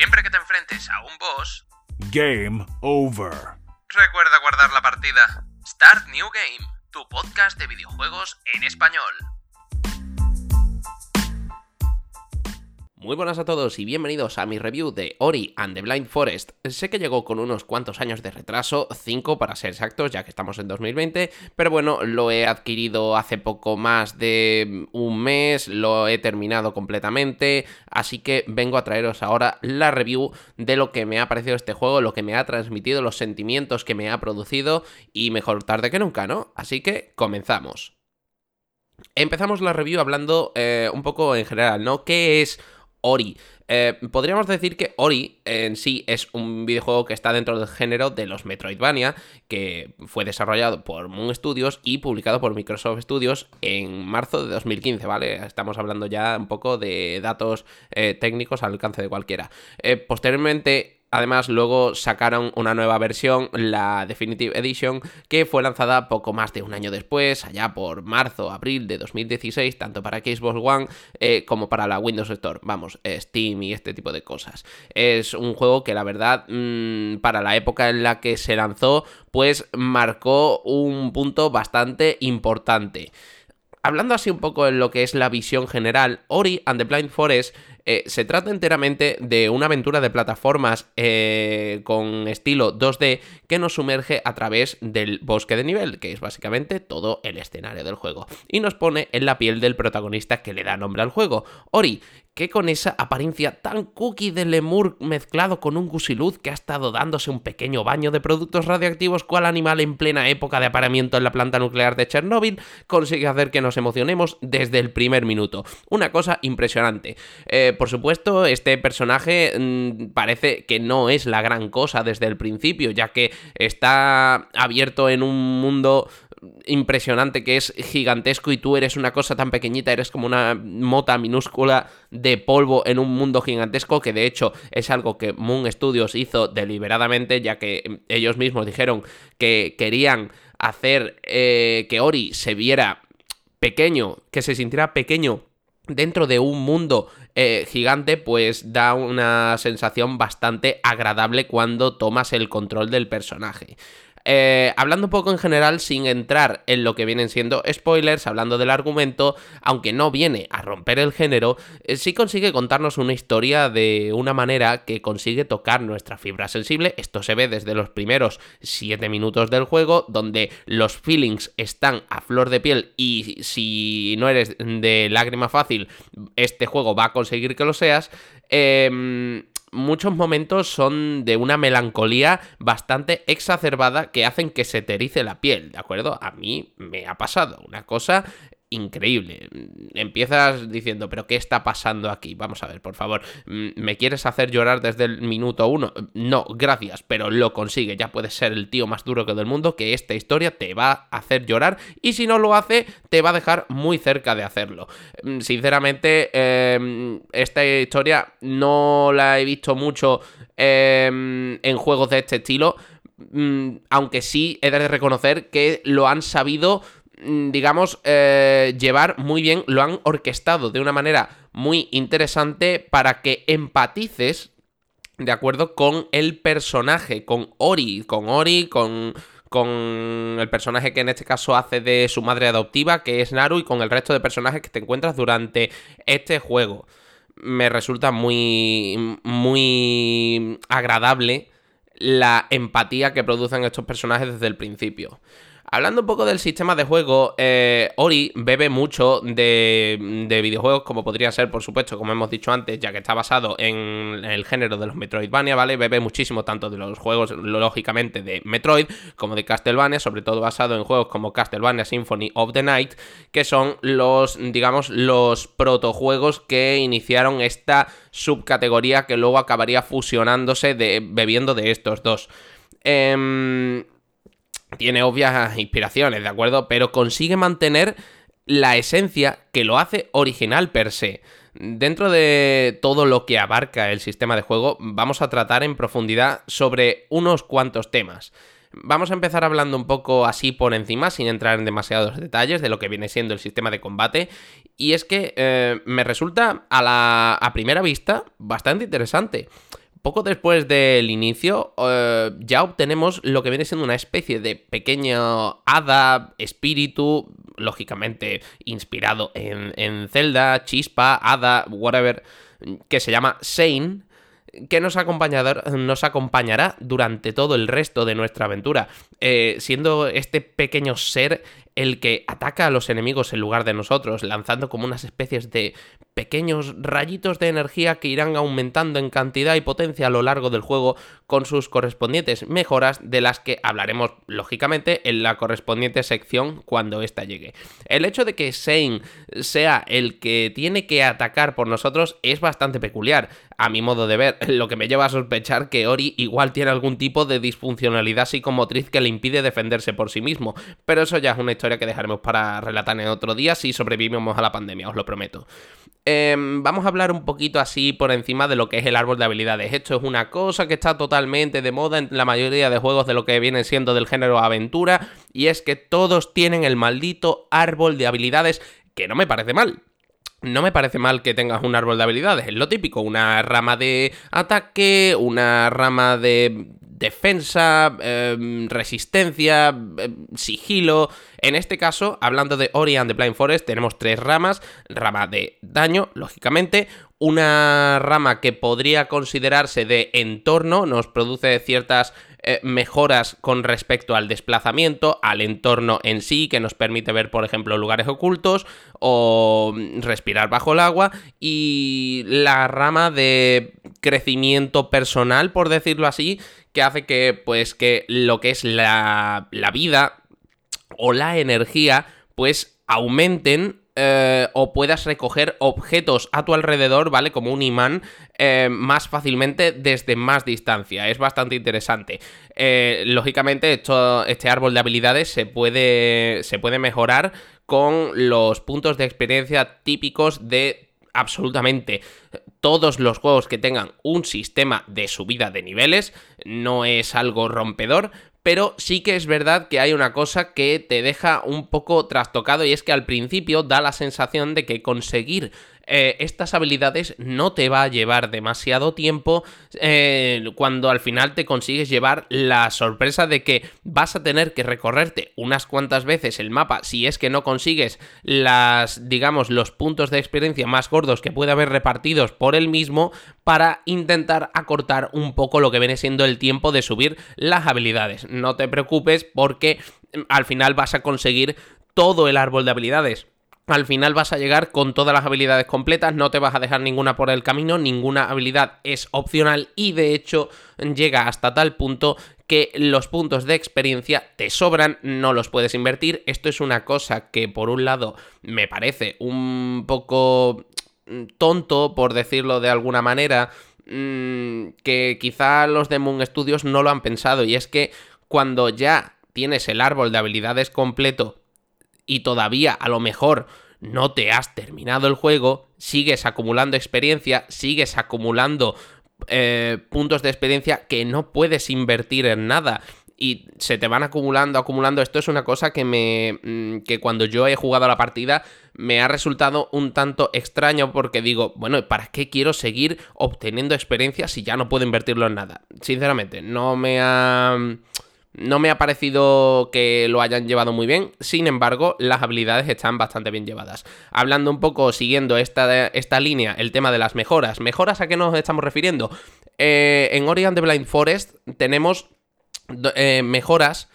Siempre que te enfrentes a un boss, Game over. recuerda guardar la partida. Start New Game, tu podcast de videojuegos en español. Muy buenas a todos y bienvenidos a mi review de Ori and the Blind Forest. Sé que llegó con unos cuantos años de retraso, 5 para ser exactos, ya que estamos en 2020, pero bueno, lo he adquirido hace poco más de un mes, lo he terminado completamente, así que vengo a traeros ahora la review de lo que me ha parecido este juego, lo que me ha transmitido, los sentimientos que me ha producido y mejor tarde que nunca, ¿no? Así que comenzamos. Empezamos la review hablando eh, un poco en general, ¿no? ¿Qué es Ori. Eh, podríamos decir que Ori en sí es un videojuego que está dentro del género de los Metroidvania, que fue desarrollado por Moon Studios y publicado por Microsoft Studios en marzo de 2015, ¿vale? Estamos hablando ya un poco de datos eh, técnicos al alcance de cualquiera. Eh, posteriormente Además, luego sacaron una nueva versión, la Definitive Edition, que fue lanzada poco más de un año después, allá por marzo, abril de 2016, tanto para Xbox One eh, como para la Windows Store, vamos, Steam y este tipo de cosas. Es un juego que la verdad, mmm, para la época en la que se lanzó, pues marcó un punto bastante importante hablando así un poco en lo que es la visión general, Ori and the Blind Forest eh, se trata enteramente de una aventura de plataformas eh, con estilo 2D que nos sumerge a través del bosque de nivel, que es básicamente todo el escenario del juego, y nos pone en la piel del protagonista que le da nombre al juego. Ori, que con esa apariencia tan cookie de lemur mezclado con un gusiluz que ha estado dándose un pequeño baño de productos radioactivos cual animal en plena época de aparamiento en la planta nuclear de Chernóbil, consigue hacer que nos emocionemos desde el primer minuto. Una cosa impresionante. Eh, por supuesto, este personaje mmm, parece que no es la gran cosa desde el principio, ya que está abierto en un mundo impresionante que es gigantesco y tú eres una cosa tan pequeñita, eres como una mota minúscula de polvo en un mundo gigantesco que de hecho es algo que Moon Studios hizo deliberadamente ya que ellos mismos dijeron que querían hacer eh, que Ori se viera pequeño, que se sintiera pequeño dentro de un mundo eh, gigante, pues da una sensación bastante agradable cuando tomas el control del personaje. Eh, hablando un poco en general, sin entrar en lo que vienen siendo spoilers, hablando del argumento, aunque no viene a romper el género, eh, sí consigue contarnos una historia de una manera que consigue tocar nuestra fibra sensible. Esto se ve desde los primeros 7 minutos del juego, donde los feelings están a flor de piel y si no eres de lágrima fácil, este juego va a conseguir que lo seas. Eh, muchos momentos son de una melancolía bastante exacerbada que hacen que se te erice la piel, ¿de acuerdo? A mí me ha pasado una cosa increíble. Empiezas diciendo, pero ¿qué está pasando aquí? Vamos a ver, por favor. ¿Me quieres hacer llorar desde el minuto uno? No, gracias, pero lo consigue. Ya puedes ser el tío más duro que del mundo, que esta historia te va a hacer llorar y si no lo hace, te va a dejar muy cerca de hacerlo. Sinceramente, eh, esta historia no la he visto mucho eh, en juegos de este estilo, aunque sí he de reconocer que lo han sabido digamos, eh, llevar muy bien, lo han orquestado de una manera muy interesante para que empatices, ¿de acuerdo? Con el personaje, con Ori, con Ori, con, con el personaje que en este caso hace de su madre adoptiva, que es Naru, y con el resto de personajes que te encuentras durante este juego. Me resulta muy, muy agradable la empatía que producen estos personajes desde el principio. Hablando un poco del sistema de juego, eh, Ori bebe mucho de, de, videojuegos, como podría ser, por supuesto, como hemos dicho antes, ya que está basado en el género de los Metroidvania, ¿vale? Bebe muchísimo tanto de los juegos, lógicamente, de Metroid, como de Castlevania, sobre todo basado en juegos como Castlevania Symphony of the Night, que son los, digamos, los protojuegos que iniciaron esta subcategoría que luego acabaría fusionándose bebiendo de estos dos. Eh, tiene obvias inspiraciones, ¿de acuerdo? Pero consigue mantener la esencia que lo hace original per se. Dentro de todo lo que abarca el sistema de juego, vamos a tratar en profundidad sobre unos cuantos temas. Vamos a empezar hablando un poco así por encima, sin entrar en demasiados detalles de lo que viene siendo el sistema de combate. Y es que eh, me resulta a la a primera vista bastante interesante. Poco después del inicio, eh, ya obtenemos lo que viene siendo una especie de pequeño hada, espíritu, lógicamente inspirado en, en Zelda, chispa, hada, whatever, que se llama Shane que nos, nos acompañará durante todo el resto de nuestra aventura, eh, siendo este pequeño ser el que ataca a los enemigos en lugar de nosotros, lanzando como unas especies de pequeños rayitos de energía que irán aumentando en cantidad y potencia a lo largo del juego con sus correspondientes mejoras de las que hablaremos lógicamente en la correspondiente sección cuando ésta llegue. El hecho de que Shane sea el que tiene que atacar por nosotros es bastante peculiar, a mi modo de ver, lo que me lleva a sospechar que Ori igual tiene algún tipo de disfuncionalidad psicomotriz que le impide defenderse por sí mismo, pero eso ya es una historia que dejaremos para relatar en otro día si sobrevivimos a la pandemia, os lo prometo. Em, vamos a hablar un poquito así por encima de lo que es el árbol de habilidades. Esto es una cosa que está totalmente de moda en la mayoría de juegos de lo que viene siendo del género aventura, y es que todos tienen el maldito árbol de habilidades que no me parece mal. No me parece mal que tengas un árbol de habilidades, es lo típico, una rama de ataque, una rama de defensa, em, resistencia, em, sigilo. En este caso, hablando de Ori and the Blind Forest, tenemos tres ramas. Rama de daño, lógicamente. Una rama que podría considerarse de entorno, nos produce ciertas eh, mejoras con respecto al desplazamiento, al entorno en sí, que nos permite ver, por ejemplo, lugares ocultos o respirar bajo el agua. Y la rama de crecimiento personal, por decirlo así, que hace que, pues, que lo que es la, la vida o la energía, pues, aumenten eh, o puedas recoger objetos a tu alrededor, ¿vale? Como un imán, eh, más fácilmente desde más distancia. Es bastante interesante. Eh, lógicamente, esto, este árbol de habilidades se puede, se puede mejorar con los puntos de experiencia típicos de absolutamente todos los juegos que tengan un sistema de subida de niveles, no es algo rompedor, pero sí que es verdad que hay una cosa que te deja un poco trastocado y es que al principio da la sensación de que conseguir eh, estas habilidades no te va a llevar demasiado tiempo eh, cuando al final te consigues llevar la sorpresa de que vas a tener que recorrerte unas cuantas veces el mapa si es que no consigues las, digamos, los puntos de experiencia más gordos que puede haber repartidos por el mismo para intentar acortar un poco lo que viene siendo el tiempo de subir las habilidades. No te preocupes porque mm, al final vas a conseguir todo el árbol de habilidades al final vas a llegar con todas las habilidades completas, no te vas a dejar ninguna por el camino, ninguna habilidad es opcional y de hecho llega hasta tal punto que los puntos de experiencia te sobran, no los puedes invertir. Esto es una cosa que por un lado me parece un poco tonto, por decirlo de alguna manera, mm, que quizá los de Moon Studios no lo han pensado y es que cuando ya tienes el árbol de habilidades completo y todavía a lo mejor no te has terminado el juego, sigues acumulando experiencia, sigues acumulando eh, puntos de experiencia que no puedes invertir en nada. Y se te van acumulando, acumulando. Esto es una cosa que me. Mm, que cuando yo he jugado la partida. Me ha resultado un tanto extraño. Porque digo, bueno, ¿para qué quiero seguir obteniendo experiencia si ya no puedo invertirlo en nada? Sinceramente, no me ha. No me ha parecido que lo hayan llevado muy bien, sin embargo, las habilidades están bastante bien llevadas. Hablando un poco, siguiendo esta, esta línea, el tema de las mejoras. ¿Mejoras a qué nos estamos refiriendo? Eh, en Ori and the Blind Forest tenemos eh, mejoras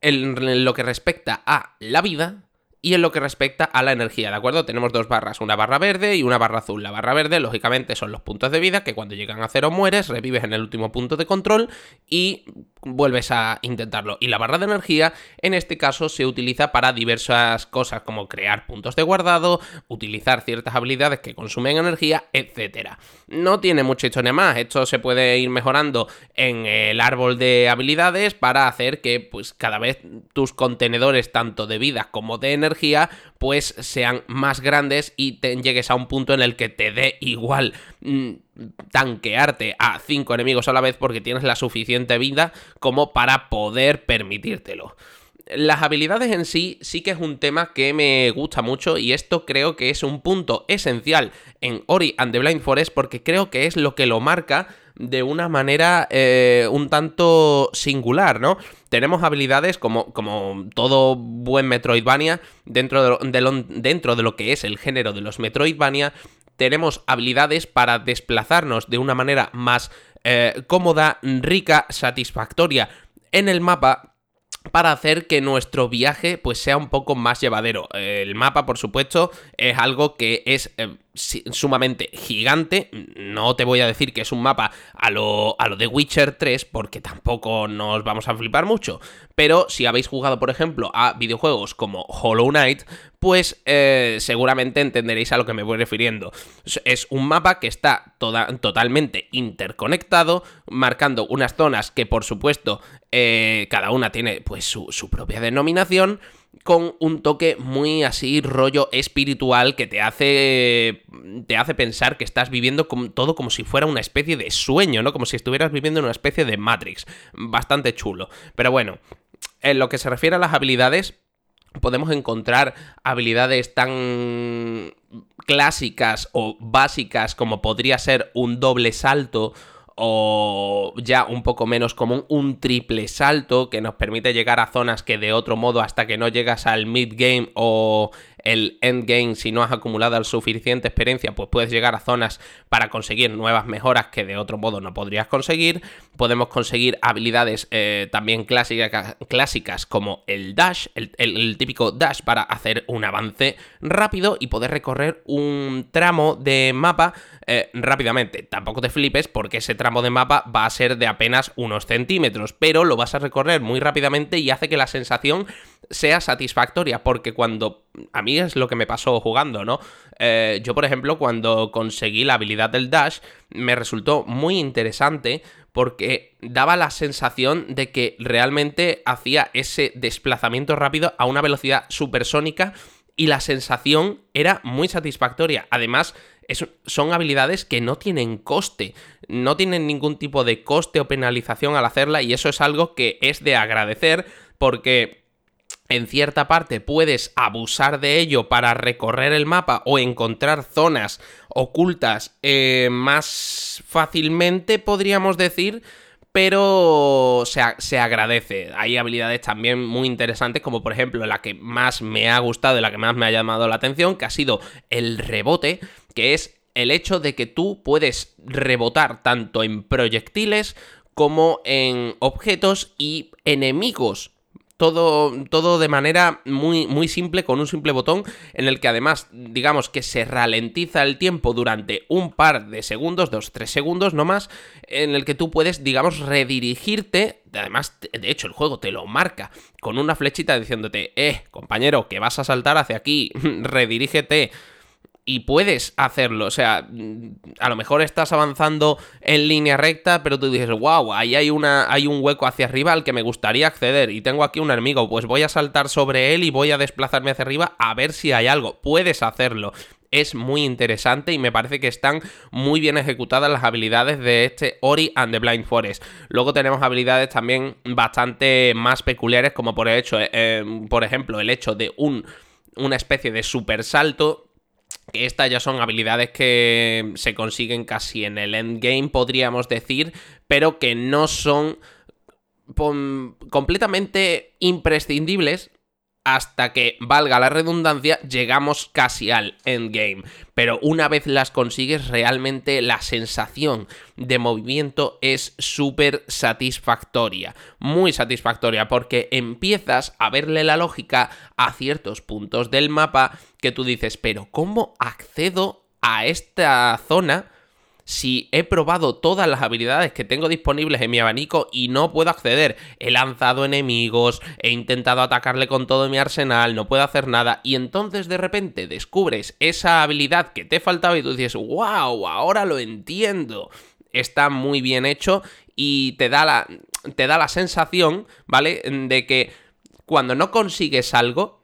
en lo que respecta a la vida, y en lo que respecta a la energía, ¿de acuerdo? Tenemos dos barras, una barra verde y una barra azul. La barra verde, lógicamente, son los puntos de vida que cuando llegan a cero mueres, revives en el último punto de control y vuelves a intentarlo. Y la barra de energía, en este caso, se utiliza para diversas cosas, como crear puntos de guardado, utilizar ciertas habilidades que consumen energía, etc. No tiene mucha historia más. Esto se puede ir mejorando en el árbol de habilidades para hacer que, pues, cada vez tus contenedores, tanto de vida como de energía, pues sean más grandes y te llegues a un punto en el que te dé igual mm, tanquearte a 5 enemigos a la vez porque tienes la suficiente vida como para poder permitírtelo. Las habilidades en sí sí que es un tema que me gusta mucho y esto creo que es un punto esencial en Ori and the Blind Forest porque creo que es lo que lo marca de una manera eh, un tanto singular, ¿no? Tenemos habilidades como, como todo buen Metroidvania dentro de, dentro de lo que es el género de los Metroidvania. Tenemos habilidades para desplazarnos de una manera más eh, cómoda, rica, satisfactoria en el mapa para hacer que nuestro viaje pues sea un poco más llevadero. El mapa, por supuesto, es algo que es eh, sumamente gigante. No te voy a decir que es un mapa a lo, a lo de Witcher 3 porque tampoco nos vamos a flipar mucho. Pero si habéis jugado, por ejemplo, a videojuegos como Hollow Knight, pues eh, seguramente entenderéis a lo que me voy refiriendo. Es un mapa que está toda, totalmente interconectado, marcando unas zonas que por supuesto eh, cada una tiene pues su, su propia denominación con un toque muy así rollo espiritual que te hace te hace pensar que estás viviendo todo como si fuera una especie de sueño, ¿no? Como si estuvieras viviendo en una especie de Matrix. Bastante chulo. Pero bueno, en lo que se refiere a las habilidades, podemos encontrar habilidades tan clásicas o básicas como podría ser un doble salto o ya un poco menos común, un triple salto que nos permite llegar a zonas que de otro modo hasta que no llegas al mid game o el endgame, si no has acumulado suficiente experiencia, pues puedes llegar a zonas para conseguir nuevas mejoras que de otro modo no podrías conseguir. Podemos conseguir habilidades eh, también clásicas, como el dash, el, típico dash para hacer un avance rápido y poder recorrer un tramo de mapa eh, rápidamente. Tampoco te flipes porque ese tramo de mapa va a ser de apenas unos centímetros, pero lo vas a recorrer muy rápidamente y hace que la sensación sea satisfactoria, porque cuando a mí es lo que me pasó jugando, ¿no? Eh, yo, por ejemplo, cuando conseguí la habilidad del dash, me resultó muy interesante porque daba la sensación de que realmente hacía ese desplazamiento rápido a una velocidad supersónica y la sensación era muy satisfactoria. Además, son habilidades que no tienen coste, no tienen ningún tipo de coste o penalización al hacerla y eso es algo que es de agradecer porque en cierta parte puedes abusar de ello para recorrer el mapa o encontrar zonas ocultas eh, más fácilmente, podríamos decir, pero se, se, agradece. Hay habilidades también muy interesantes, como por ejemplo la que más me ha gustado y la que más me ha llamado la atención, que ha sido el rebote, que es el hecho de que tú puedes rebotar tanto en proyectiles como en objetos y enemigos todo, todo de manera muy, muy simple, con un simple botón, en el que además, digamos que se ralentiza el tiempo durante un par de segundos, dos, tres segundos, no más, en el que tú puedes, digamos, redirigirte. Además, de hecho, el juego te lo marca con una flechita diciéndote, eh, compañero, que vas a saltar hacia aquí, redirígete y puedes hacerlo. O sea, a lo mejor estás avanzando en línea recta, pero tú dices, wow, ahí hay, una, hay un hueco hacia arriba al que me gustaría acceder y tengo aquí un enemigo, pues voy a saltar sobre él y voy a desplazarme hacia arriba a ver si hay algo. Puedes hacerlo. Es muy interesante y me parece que están muy bien ejecutadas las habilidades de este Ori and the Blind Forest. Luego tenemos habilidades también bastante más peculiares, como por, hecho, eh, por ejemplo el hecho de un, una especie de super salto que estas ya son habilidades que se consiguen casi en el endgame, podríamos decir, pero que no son completamente imprescindibles hasta que, valga la redundancia, llegamos casi al endgame. Pero una vez las consigues, realmente la sensación de movimiento es súper satisfactoria. Muy satisfactoria porque empiezas a verle la lógica a ciertos puntos del mapa que tú dices, pero ¿cómo accedo a esta zona? Si he probado todas las habilidades que tengo disponibles en mi abanico y no puedo acceder. He lanzado enemigos, he intentado atacarle con todo mi arsenal, no puedo hacer nada. Y entonces de repente descubres esa habilidad que te faltaba y tú dices, wow, ahora lo entiendo. Está muy bien hecho y te da la, te da la sensación, ¿vale? De que cuando no consigues algo,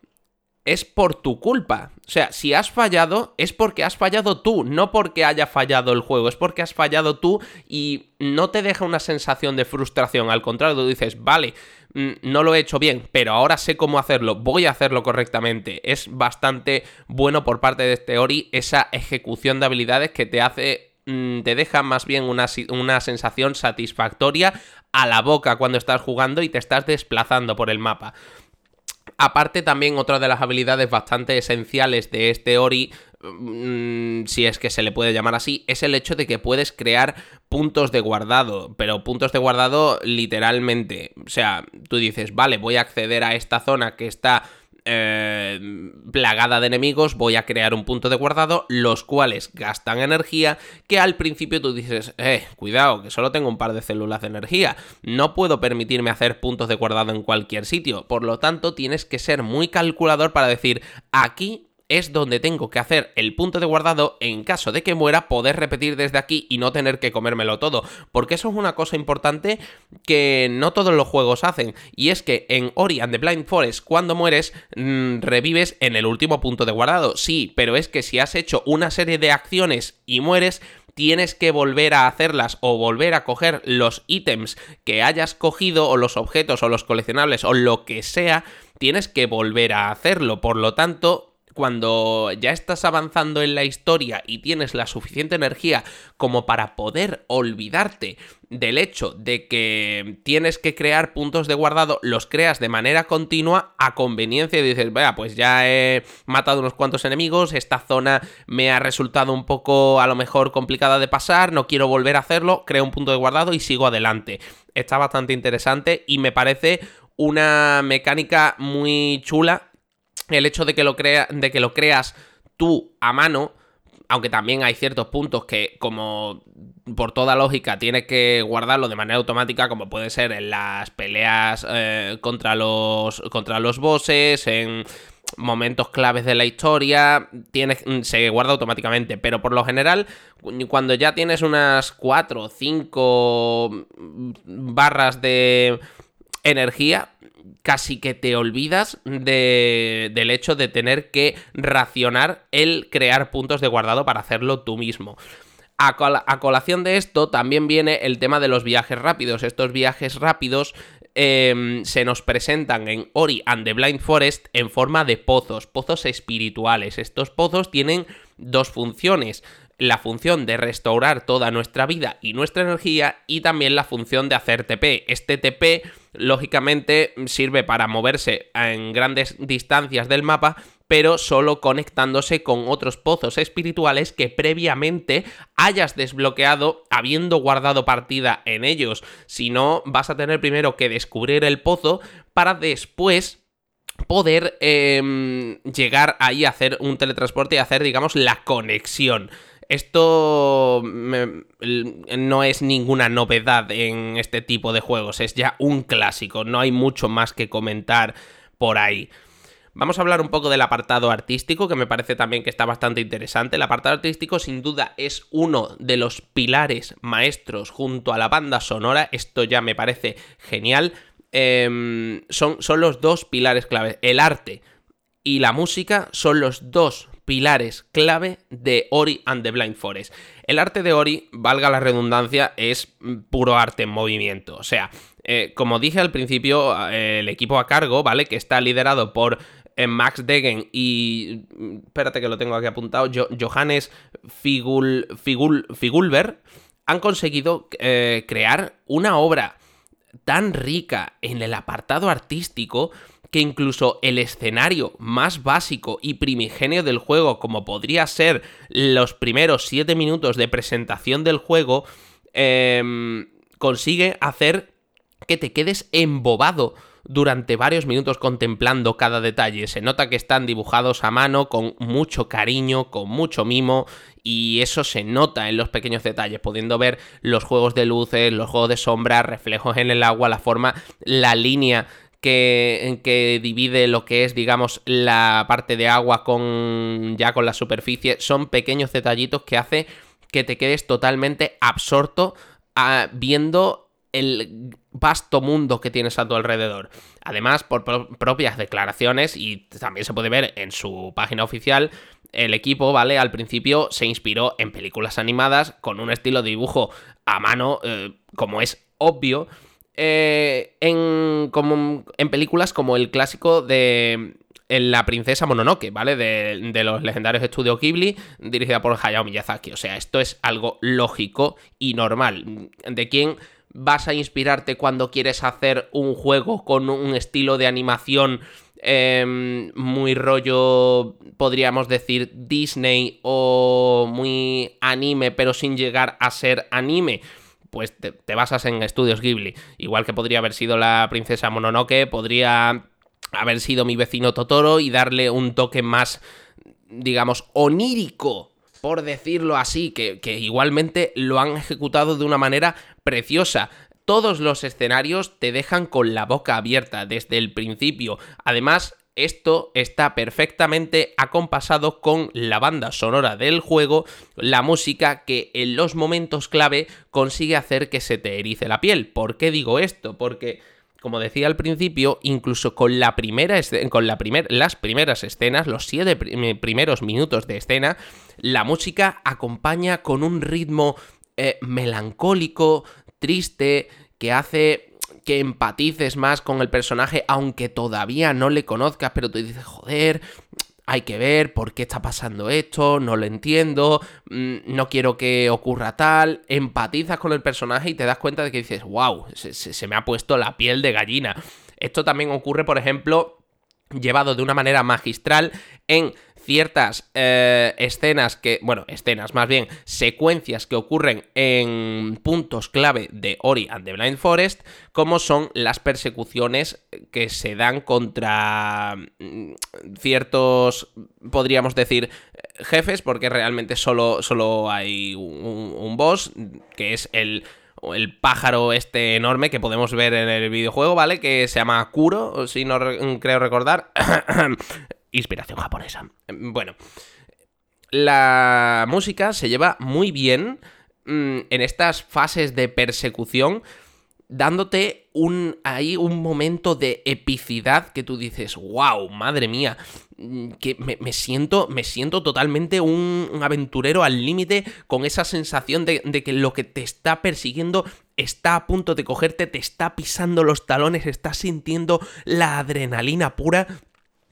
es por tu culpa. O sea, si has fallado, es porque has fallado tú, no porque haya fallado el juego, es porque has fallado tú y no te deja una sensación de frustración. Al contrario, tú dices, vale, mm, no lo he hecho bien, pero ahora sé cómo hacerlo, voy a hacerlo correctamente. Es bastante bueno por parte de este Ori esa ejecución de habilidades que te hace mm, te deja más bien una, una sensación satisfactoria a la boca cuando estás jugando y te estás desplazando por el mapa. Aparte también otra de las habilidades bastante esenciales de este Ori, mm, si es que se le puede llamar así, es el hecho de que puedes crear puntos de guardado, pero puntos de guardado literalmente. O sea, tú dices, vale, voy a acceder a esta zona que está eh, plagada de enemigos, voy a crear un punto de guardado, los cuales gastan energía, que al principio tú dices, eh, cuidado, que solo tengo un par de células de energía, no puedo permitirme hacer puntos de guardado en cualquier sitio, por lo tanto tienes que ser muy calculador para decir, aquí es donde tengo que hacer el punto de guardado en caso de que muera, poder repetir desde aquí y no tener que comérmelo todo. Porque eso es una cosa importante que no todos los juegos hacen. Y es que en Ori and the Blind Forest, cuando mueres, mm, revives en el último punto de guardado. Sí, pero es que si has hecho una serie de acciones y mueres, tienes que volver a hacerlas o volver a coger los ítems que hayas cogido o los objetos o los coleccionables o lo que sea, tienes que volver a hacerlo. Por lo tanto, cuando ya estás avanzando en la historia y tienes la suficiente energía como para poder olvidarte del hecho de que tienes que crear puntos de guardado, los creas de manera continua a conveniencia y dices, vea, pues ya he matado unos cuantos enemigos, esta zona me ha resultado un poco a lo mejor complicada de pasar, no quiero volver a hacerlo, creo un punto de guardado y sigo adelante. Está bastante interesante y me parece una mecánica muy chula el hecho de que lo, crea, de que lo creas tú a mano, aunque también hay ciertos puntos que, como por toda lógica, tienes que guardarlo de manera automática, como puede ser en las peleas eh, contra, los, contra los bosses, en momentos claves de la historia, tienes, se guarda automáticamente, pero por lo general, cuando ya tienes unas 4 o 5 barras de energía, casi que te olvidas de, del hecho de tener que racionar el crear puntos de guardado para hacerlo tú mismo. A, colación de esto también viene el tema de los viajes rápidos. Estos viajes rápidos em, se nos presentan en Ori and the Blind Forest en forma de pozos, pozos espirituales. Estos pozos tienen dos funciones la función de restaurar toda nuestra vida y nuestra energía y también la función de hacer TP. Este TP lógicamente sirve para moverse en grandes distancias del mapa, pero solo conectándose con otros pozos espirituales que previamente hayas desbloqueado habiendo guardado partida en ellos. Si no, vas a tener primero que descubrir el pozo para después poder em, llegar ahí a hacer un teletransporte y hacer, digamos, la conexión. Esto no es ninguna novedad en este tipo de juegos, es ya un clásico, no hay mucho más que comentar por ahí. Vamos a hablar un poco del apartado artístico, que me parece también que está bastante interesante. El apartado artístico sin duda es uno de los pilares maestros junto a la banda sonora, esto ya me parece genial. Em, son, son los dos pilares claves, el arte y la música son los dos pilares clave de Ori and the Blind Forest. El arte de Ori, valga la redundancia, es puro arte en movimiento. O sea, eh, como dije al principio, eh, el equipo a cargo, ¿vale? Que está liderado por eh, Max Degen y. Espérate que lo tengo aquí apuntado. Johannes Figul, Figul, Figulber. Han conseguido crear una obra tan rica en el apartado artístico que incluso el escenario más básico y primigenio del juego, como podría ser los primeros 7 minutos de presentación del juego, em, consigue hacer que te quedes embobado durante varios minutos contemplando cada detalle. Se nota que están dibujados a mano con mucho cariño, con mucho mimo y eso se nota en los pequeños detalles, pudiendo ver los juegos de luces, los juegos de sombra, reflejos en el agua, la forma, la línea que, que, divide lo que es, digamos, la parte de agua con ya con la superficie. Son pequeños detallitos que hace que te quedes totalmente absorto ah, viendo el vasto mundo que tienes a tu alrededor. Además, por propias declaraciones, y también se puede ver en su página oficial, el equipo, ¿vale? Al principio se inspiró en películas animadas con un estilo de dibujo a mano, eh, como es obvio, eh, en, como, en películas como el clásico de La princesa Mononoke, ¿vale? De, de, los legendarios estudios Ghibli, dirigida por Hayao Miyazaki. O sea, esto es algo lógico y normal. ¿De quién vas a inspirarte cuando quieres hacer un juego con un estilo de animación Em, muy rollo, podríamos decir, Disney o muy anime, pero sin llegar a ser anime pues te, basas en estudios Ghibli. Igual que podría haber sido la princesa Mononoke, podría haber sido mi vecino Totoro y darle un toque más, digamos, onírico, por decirlo así, que, que igualmente lo han ejecutado de una manera preciosa todos los escenarios te dejan con la boca abierta desde el principio. Además, esto está perfectamente acompasado con la banda sonora del juego, la música que en los momentos clave consigue hacer que se te erice la piel. ¿Por qué digo esto? Porque como decía al principio, incluso con la primera con la las primeras escenas, los siete primeros minutos de escena, la música acompaña con un ritmo eh, melancólico, triste, que hace que empatices más con el personaje, aunque todavía no le conozcas, pero tú dices, joder, hay que ver por qué está pasando esto, no lo entiendo, mm, no quiero que ocurra tal, empatizas con el personaje y te das cuenta de que dices, wow, se, se me ha puesto la piel de gallina. Esto también ocurre, por ejemplo, llevado de una manera magistral en ciertas eh, escenas que, bueno, escenas más bien, secuencias que ocurren en puntos clave de Ori and the Blind Forest, como son las persecuciones que se dan contra mm, ciertos, podríamos decir, jefes, porque realmente solo, solo hay un, un boss, que es el el pájaro este enorme que podemos ver en el videojuego, ¿vale? Que se llama Kuro, si no creo recordar. Inspiración japonesa. Bueno, la música se lleva muy bien mm, en estas fases de persecución, dándote un, ahí un momento de epicidad que tú dices, wow, madre mía, mm, que me, siento, me siento totalmente un, aventurero al límite con esa sensación de, de que lo que te está persiguiendo está a punto de cogerte, te está pisando los talones, estás sintiendo la adrenalina pura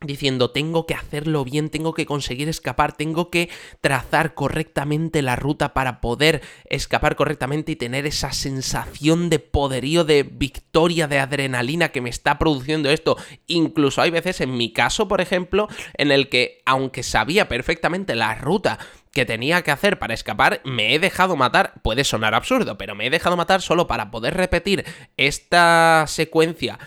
diciendo tengo que hacerlo bien, tengo que conseguir escapar, tengo que trazar correctamente la ruta para poder escapar correctamente y tener esa sensación de poderío, de victoria, de adrenalina que me está produciendo esto. Incluso hay veces en mi caso, por ejemplo, en el que aunque sabía perfectamente la ruta que tenía que hacer para escapar, me he dejado matar, puede sonar absurdo, pero me he dejado matar solo para poder repetir esta secuencia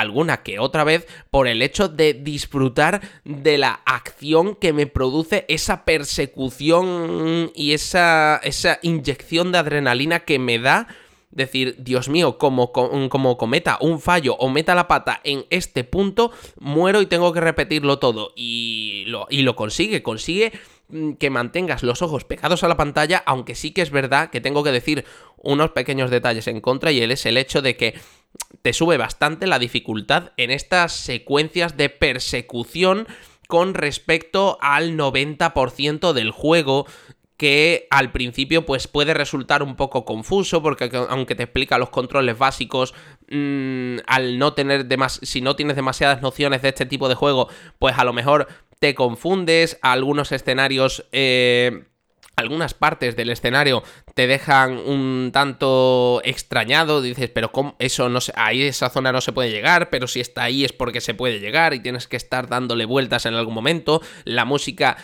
alguna que otra vez por el hecho de disfrutar de la acción que me produce esa persecución y esa, esa inyección de adrenalina que me da decir, Dios mío, como, como, cometa un fallo o meta la pata en este punto, muero y tengo que repetirlo todo. Y lo, y lo consigue, consigue mm, que mantengas los ojos pegados a la pantalla, aunque sí que es verdad que tengo que decir unos pequeños detalles en contra y él es el hecho de que te sube bastante la dificultad en estas secuencias de persecución con respecto al 90% del juego que al principio pues puede resultar un poco confuso porque aunque te explica los controles básicos mm, al no tener si no tienes demasiadas nociones de este tipo de juego pues a lo mejor te confundes algunos escenarios eh, algunas partes del escenario te dejan un tanto extrañado, dices, pero eso no sé, ahí esa zona no se puede llegar, pero si está ahí es porque se puede llegar y tienes que estar dándole vueltas en algún momento. La música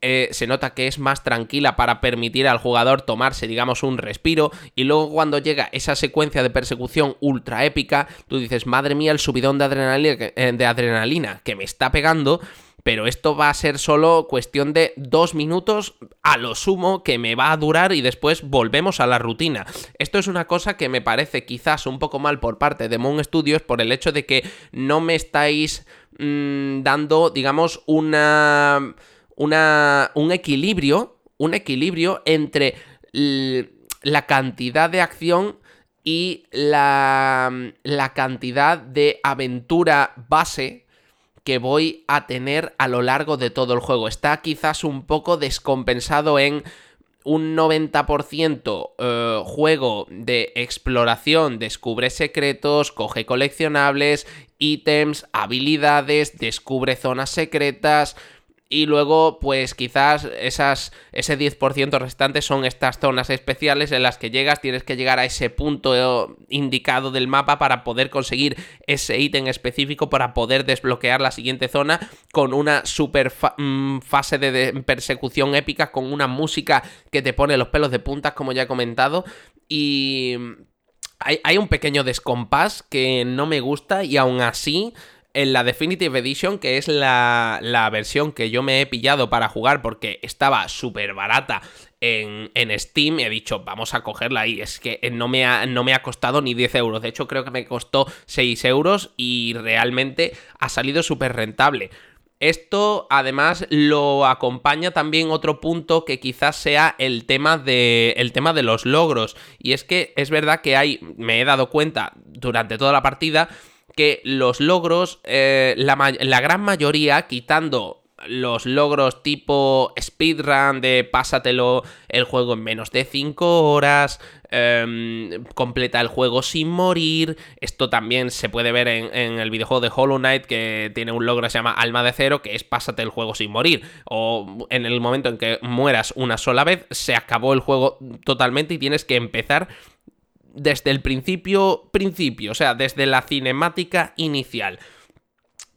eh, se nota que es más tranquila para permitir al jugador tomarse, digamos, un respiro. Y luego cuando llega esa secuencia de persecución ultra épica, tú dices, madre mía, el subidón de adrenalina, eh, de adrenalina que me está pegando pero esto va a ser solo cuestión de dos minutos a lo sumo que me va a durar y después volvemos a la rutina. Esto es una cosa que me parece quizás un poco mal por parte de Moon Studios por el hecho de que no me estáis mm, dando, digamos, una, una, un equilibrio, un equilibrio entre la cantidad de acción y la, la cantidad de aventura base que voy a tener a lo largo de todo el juego. Está quizás un poco descompensado en un 90% eh, juego de exploración, descubre secretos, coge coleccionables ítems, habilidades, descubre zonas secretas, y luego, pues quizás esas, ese 10% restante son estas zonas especiales en las que llegas, tienes que llegar a ese punto indicado del mapa para poder conseguir ese ítem específico, para poder desbloquear la siguiente zona con una super mm, fase de, persecución épica, con una música que te pone los pelos de puntas, como ya he comentado. Y hay, hay un pequeño descompás que no me gusta y aún así en la Definitive Edition, que es la, versión que yo me he pillado para jugar porque estaba súper barata en, en, Steam, he dicho, vamos a cogerla y es que no me, ha, no me ha costado ni 10 euros. De hecho, creo que me costó 6 euros y realmente ha salido súper rentable. Esto además lo acompaña también otro punto que quizás sea el tema, de, el tema de los logros. Y es que es verdad que hay, me he dado cuenta durante toda la partida, que los logros, eh, la, gran mayoría, quitando los logros tipo speedrun de pásatelo el juego en menos de 5 horas, em, completa el juego sin morir. Esto también se puede ver en, el videojuego de Hollow Knight que tiene un logro que se llama Alma de Cero, que es pásate el juego sin morir. O en el momento en que mueras una sola vez, se acabó el juego totalmente y tienes que empezar desde el principio, principio, o sea, desde la cinemática inicial.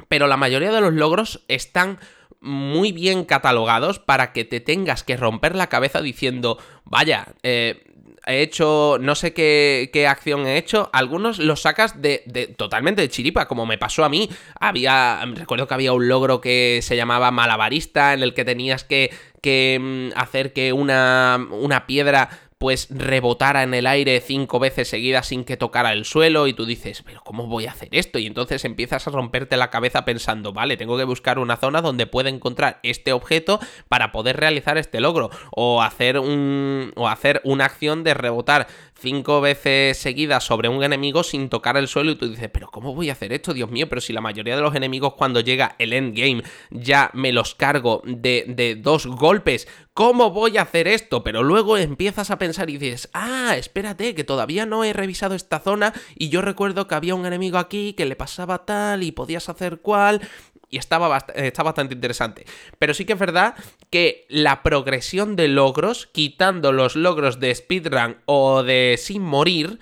Pero la mayoría de los logros están muy bien catalogados para que te tengas que romper la cabeza diciendo, vaya, eh, he hecho, no sé qué, qué, acción he hecho, algunos los sacas de, totalmente de chiripa, como me pasó a mí. Había, recuerdo que había un logro que se llamaba malabarista, en el que tenías que, que mm, hacer que una, una piedra pues rebotara en el aire cinco veces seguidas sin que tocara el suelo y tú dices, pero ¿cómo voy a hacer esto? Y entonces empiezas a romperte la cabeza pensando, vale, tengo que buscar una zona donde pueda encontrar este objeto para poder realizar este logro o hacer un o hacer una acción de rebotar cinco veces seguidas sobre un enemigo sin tocar el suelo y tú dices, pero ¿cómo voy a hacer esto? Dios mío, pero si la mayoría de los enemigos cuando llega el endgame ya me los cargo de, de dos golpes, ¿cómo voy a hacer esto? Pero luego empiezas a pensar y dices, ah, espérate, que todavía no he revisado esta zona y yo recuerdo que había un enemigo aquí que le pasaba tal y podías hacer cual y estaba está bastante interesante. Pero sí que es verdad que la progresión de logros, quitando los logros de speedrun o de sin morir,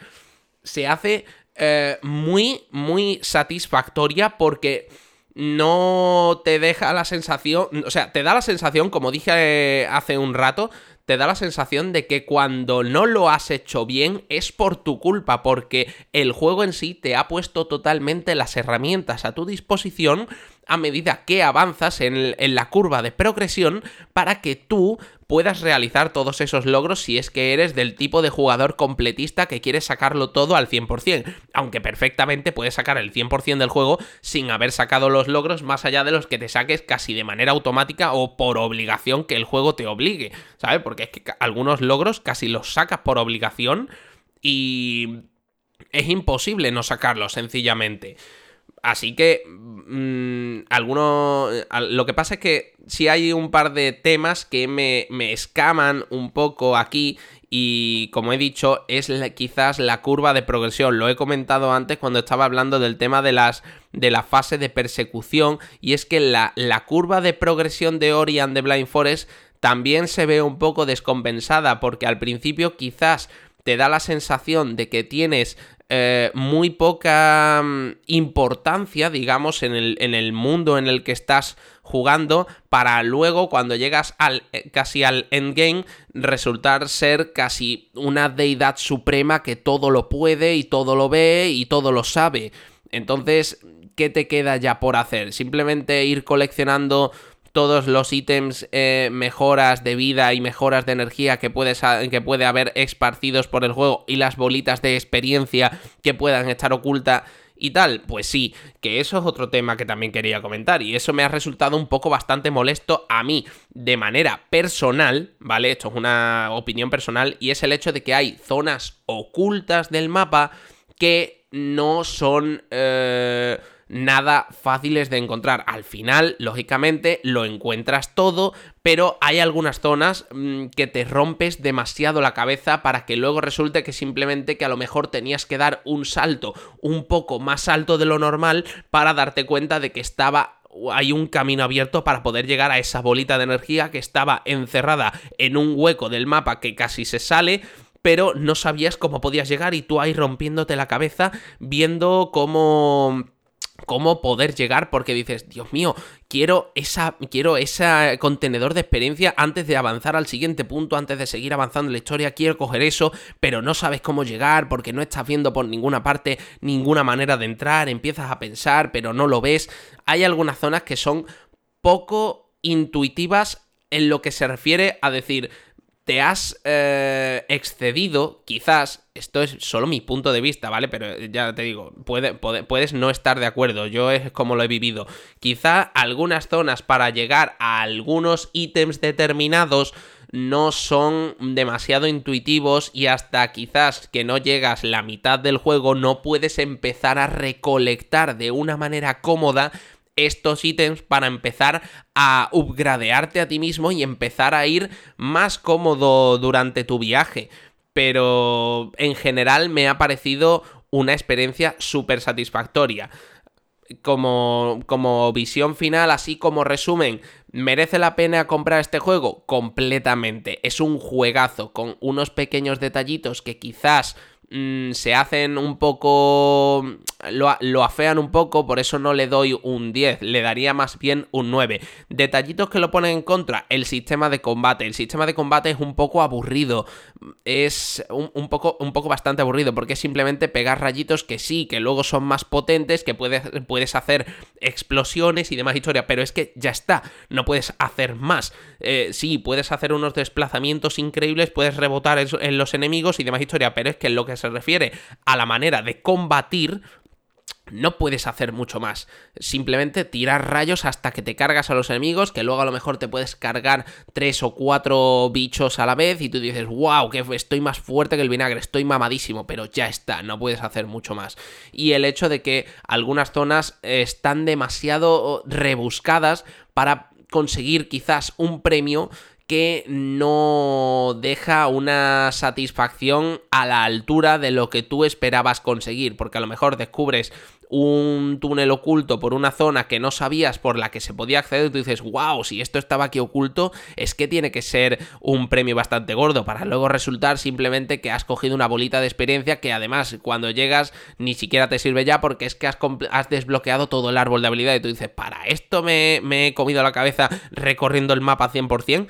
se hace eh, muy, muy satisfactoria porque no te deja la sensación, o sea, te da la sensación, como dije eh, hace un rato, te da la sensación de que cuando no lo has hecho bien es por tu culpa, porque el juego en sí te ha puesto totalmente las herramientas a tu disposición a medida que avanzas en, la curva de progresión para que tú puedas realizar todos esos logros si es que eres del tipo de jugador completista que quiere sacarlo todo al 100%, aunque perfectamente puedes sacar el 100% del juego sin haber sacado los logros más allá de los que te saques casi de manera automática o por obligación que el juego te obligue, ¿sabes? Porque es que algunos logros casi los sacas por obligación y es imposible no sacarlos sencillamente. Así que, mm, algunos... Lo que pasa es que si hay un par de temas que me, me escaman un poco aquí y como he dicho es quizás la curva de progresión. Lo he comentado antes cuando estaba hablando del tema de las de la fase de persecución y es que la, la curva de progresión de Ori and the Blind Forest también se ve un poco descompensada porque al principio quizás te da la sensación de que tienes eh, muy poca mm, importancia, digamos, en el, en el, mundo en el que estás jugando, para luego, cuando llegas al, eh, casi al endgame, resultar ser casi una deidad suprema que todo lo puede y todo lo ve y todo lo sabe. Entonces, ¿qué te queda ya por hacer? Simplemente ir coleccionando todos los ítems, eh, mejoras de vida y mejoras de energía que, puedes, que puede haber esparcidos por el juego y las bolitas de experiencia que puedan estar ocultas y tal, pues sí, que eso es otro tema que también quería comentar y eso me ha resultado un poco bastante molesto a mí de manera personal, ¿vale? Esto es una opinión personal y es el hecho de que hay zonas ocultas del mapa que no son... Eh nada fáciles de encontrar. Al final, lógicamente, lo encuentras todo, pero hay algunas zonas mm, que te rompes demasiado la cabeza para que luego resulte que simplemente que a lo mejor tenías que dar un salto un poco más alto de lo normal para darte cuenta de que estaba hay un camino abierto para poder llegar a esa bolita de energía que estaba encerrada en un hueco del mapa que casi se sale pero no sabías cómo podías llegar y tú ahí rompiéndote la cabeza viendo cómo cómo poder llegar porque dices, Dios mío, quiero esa quiero ese contenedor de experiencia antes de avanzar al siguiente punto, antes de seguir avanzando en la historia, quiero coger eso, pero no sabes cómo llegar porque no estás viendo por ninguna parte ninguna manera de entrar, empiezas a pensar, pero no lo ves. Hay algunas zonas que son poco intuitivas en lo que se refiere a decir, te has eh, excedido, quizás, esto es solo mi punto de vista, ¿vale? Pero ya te digo, puedes no estar de acuerdo, yo es como lo he vivido. Quizá algunas zonas para llegar a algunos ítems determinados no son demasiado intuitivos y hasta quizás que no llegas la mitad del juego no puedes empezar a recolectar de una manera cómoda estos ítems para empezar a upgradearte a ti mismo y empezar a ir más cómodo durante tu viaje. Pero en general me ha parecido una experiencia súper satisfactoria. Como, como visión final, así como resumen, ¿merece la pena comprar este juego? Completamente. Es un juegazo con unos pequeños detallitos que quizás Mm, se hacen un poco... Lo, afean un poco, por eso no le doy un 10, le daría más bien un 9. Detallitos que lo ponen en contra, el sistema de combate. El sistema de combate es un poco aburrido, es un, poco, un poco bastante aburrido, porque es simplemente pegar rayitos que sí, que luego son más potentes, que puedes, puedes hacer explosiones y demás historia, pero es que ya está, no puedes hacer más. Eh, sí, puedes hacer unos desplazamientos increíbles, puedes rebotar en los enemigos y demás historia, pero es que lo que se refiere a la manera de combatir, no puedes hacer mucho más. Simplemente tirar rayos hasta que te cargas a los enemigos, que luego a lo mejor te puedes cargar tres o cuatro bichos a la vez y tú dices, wow, que estoy más fuerte que el vinagre, estoy mamadísimo, pero ya está, no puedes hacer mucho más. Y el hecho de que algunas zonas están demasiado rebuscadas para conseguir quizás un premio que no deja una satisfacción a la altura de lo que tú esperabas conseguir, porque a lo mejor descubres un túnel oculto por una zona que no sabías por la que se podía acceder y tú dices, wow, si esto estaba aquí oculto, es que tiene que ser un premio bastante gordo para luego resultar simplemente que has cogido una bolita de experiencia que además cuando llegas ni siquiera te sirve ya porque es que has, desbloqueado todo el árbol de habilidad y tú dices, para esto me, me he comido la cabeza recorriendo el mapa 100%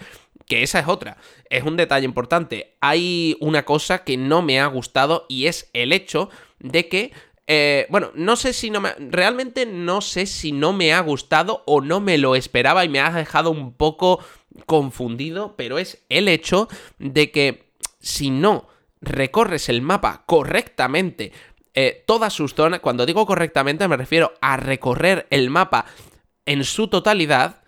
que esa es otra. Es un detalle importante. Hay una cosa que no me ha gustado y es el hecho de que eh, bueno, no sé si no me... Realmente no sé si no me ha gustado o no me lo esperaba y me ha dejado un poco confundido, pero es el hecho de que si no recorres el mapa correctamente, eh, todas sus zonas, cuando digo correctamente me refiero a recorrer el mapa en su totalidad,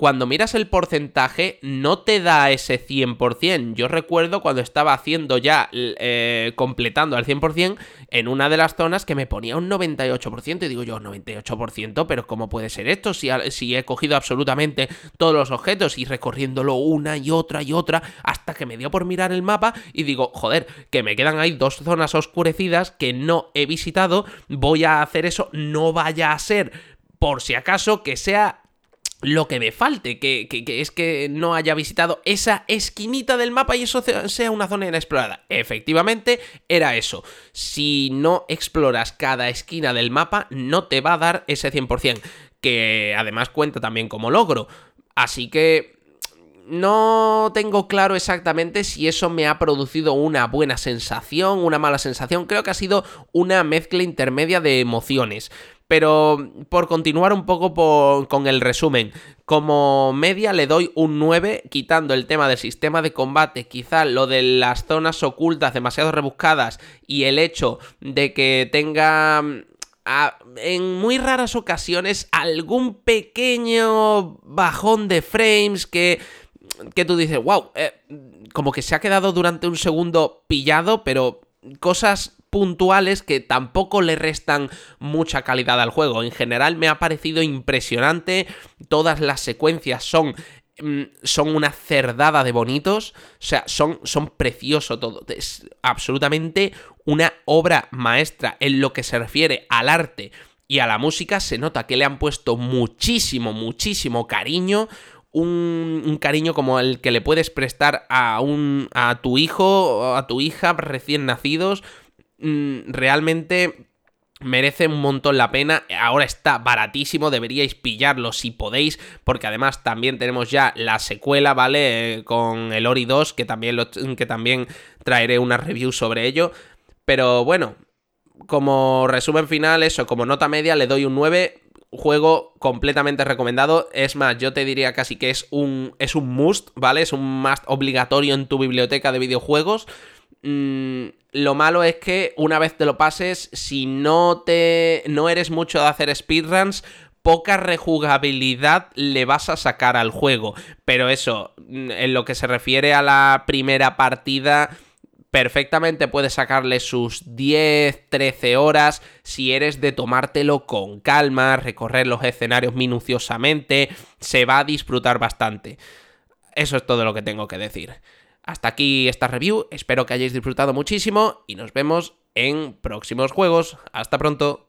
cuando miras el porcentaje no te da ese 100%. Yo recuerdo cuando estaba haciendo ya, eh, completando al 100%, en una de las zonas que me ponía un 98%. Y digo yo, 98%, pero ¿cómo puede ser esto? Si, si he cogido absolutamente todos los objetos y recorriéndolo una y otra y otra, hasta que me dio por mirar el mapa y digo, joder, que me quedan ahí dos zonas oscurecidas que no he visitado, voy a hacer eso, no vaya a ser por si acaso que sea lo que me falte, que, es que no haya visitado esa esquinita del mapa y eso sea una zona inexplorada. Efectivamente, era eso. Si no exploras cada esquina del mapa, no te va a dar ese 100%, que además cuenta también como logro. Así que no tengo claro exactamente si eso me ha producido una buena sensación, una mala sensación. Creo que ha sido una mezcla intermedia de emociones. Pero por continuar un poco con el resumen, como media le doy un 9, quitando el tema del sistema de combate, quizá lo de las zonas ocultas demasiado rebuscadas y el hecho de que tenga mm, en muy raras ocasiones algún pequeño bajón de frames que, que tú dices, wow, eh, como que se ha quedado durante un segundo pillado, pero cosas puntuales que tampoco le restan mucha calidad al juego. En general me ha parecido impresionante, todas las secuencias son mm, son una cerdada de bonitos, o sea, son, son precioso todo, es absolutamente una obra maestra. En lo que se refiere al arte y a la música, se nota que le han puesto muchísimo, muchísimo cariño, un, un, cariño como el que le puedes prestar a, un, a tu hijo o a tu hija recién nacidos, realmente merece un montón la pena. Ahora está baratísimo, deberíais pillarlo si podéis, porque además también tenemos ya la secuela, ¿vale? Eh, con el Ori 2, que también, lo, que también traeré una review sobre ello. Pero bueno, como resumen final, eso, como nota media, le doy un 9 juego completamente recomendado. Es más, yo te diría casi que es un, es un must, ¿vale? Es un must obligatorio en tu biblioteca de videojuegos. Mm, lo malo es que una vez te lo pases, si no te. no eres mucho de hacer speedruns, poca rejugabilidad le vas a sacar al juego. Pero eso, mm, en lo que se refiere a la primera partida perfectamente puedes sacarle sus 10, 13 horas si eres de tomártelo con calma, recorrer los escenarios minuciosamente, se va a disfrutar bastante. Eso es todo lo que tengo que decir. Hasta aquí esta review, espero que hayáis disfrutado muchísimo y nos vemos en próximos juegos. Hasta pronto.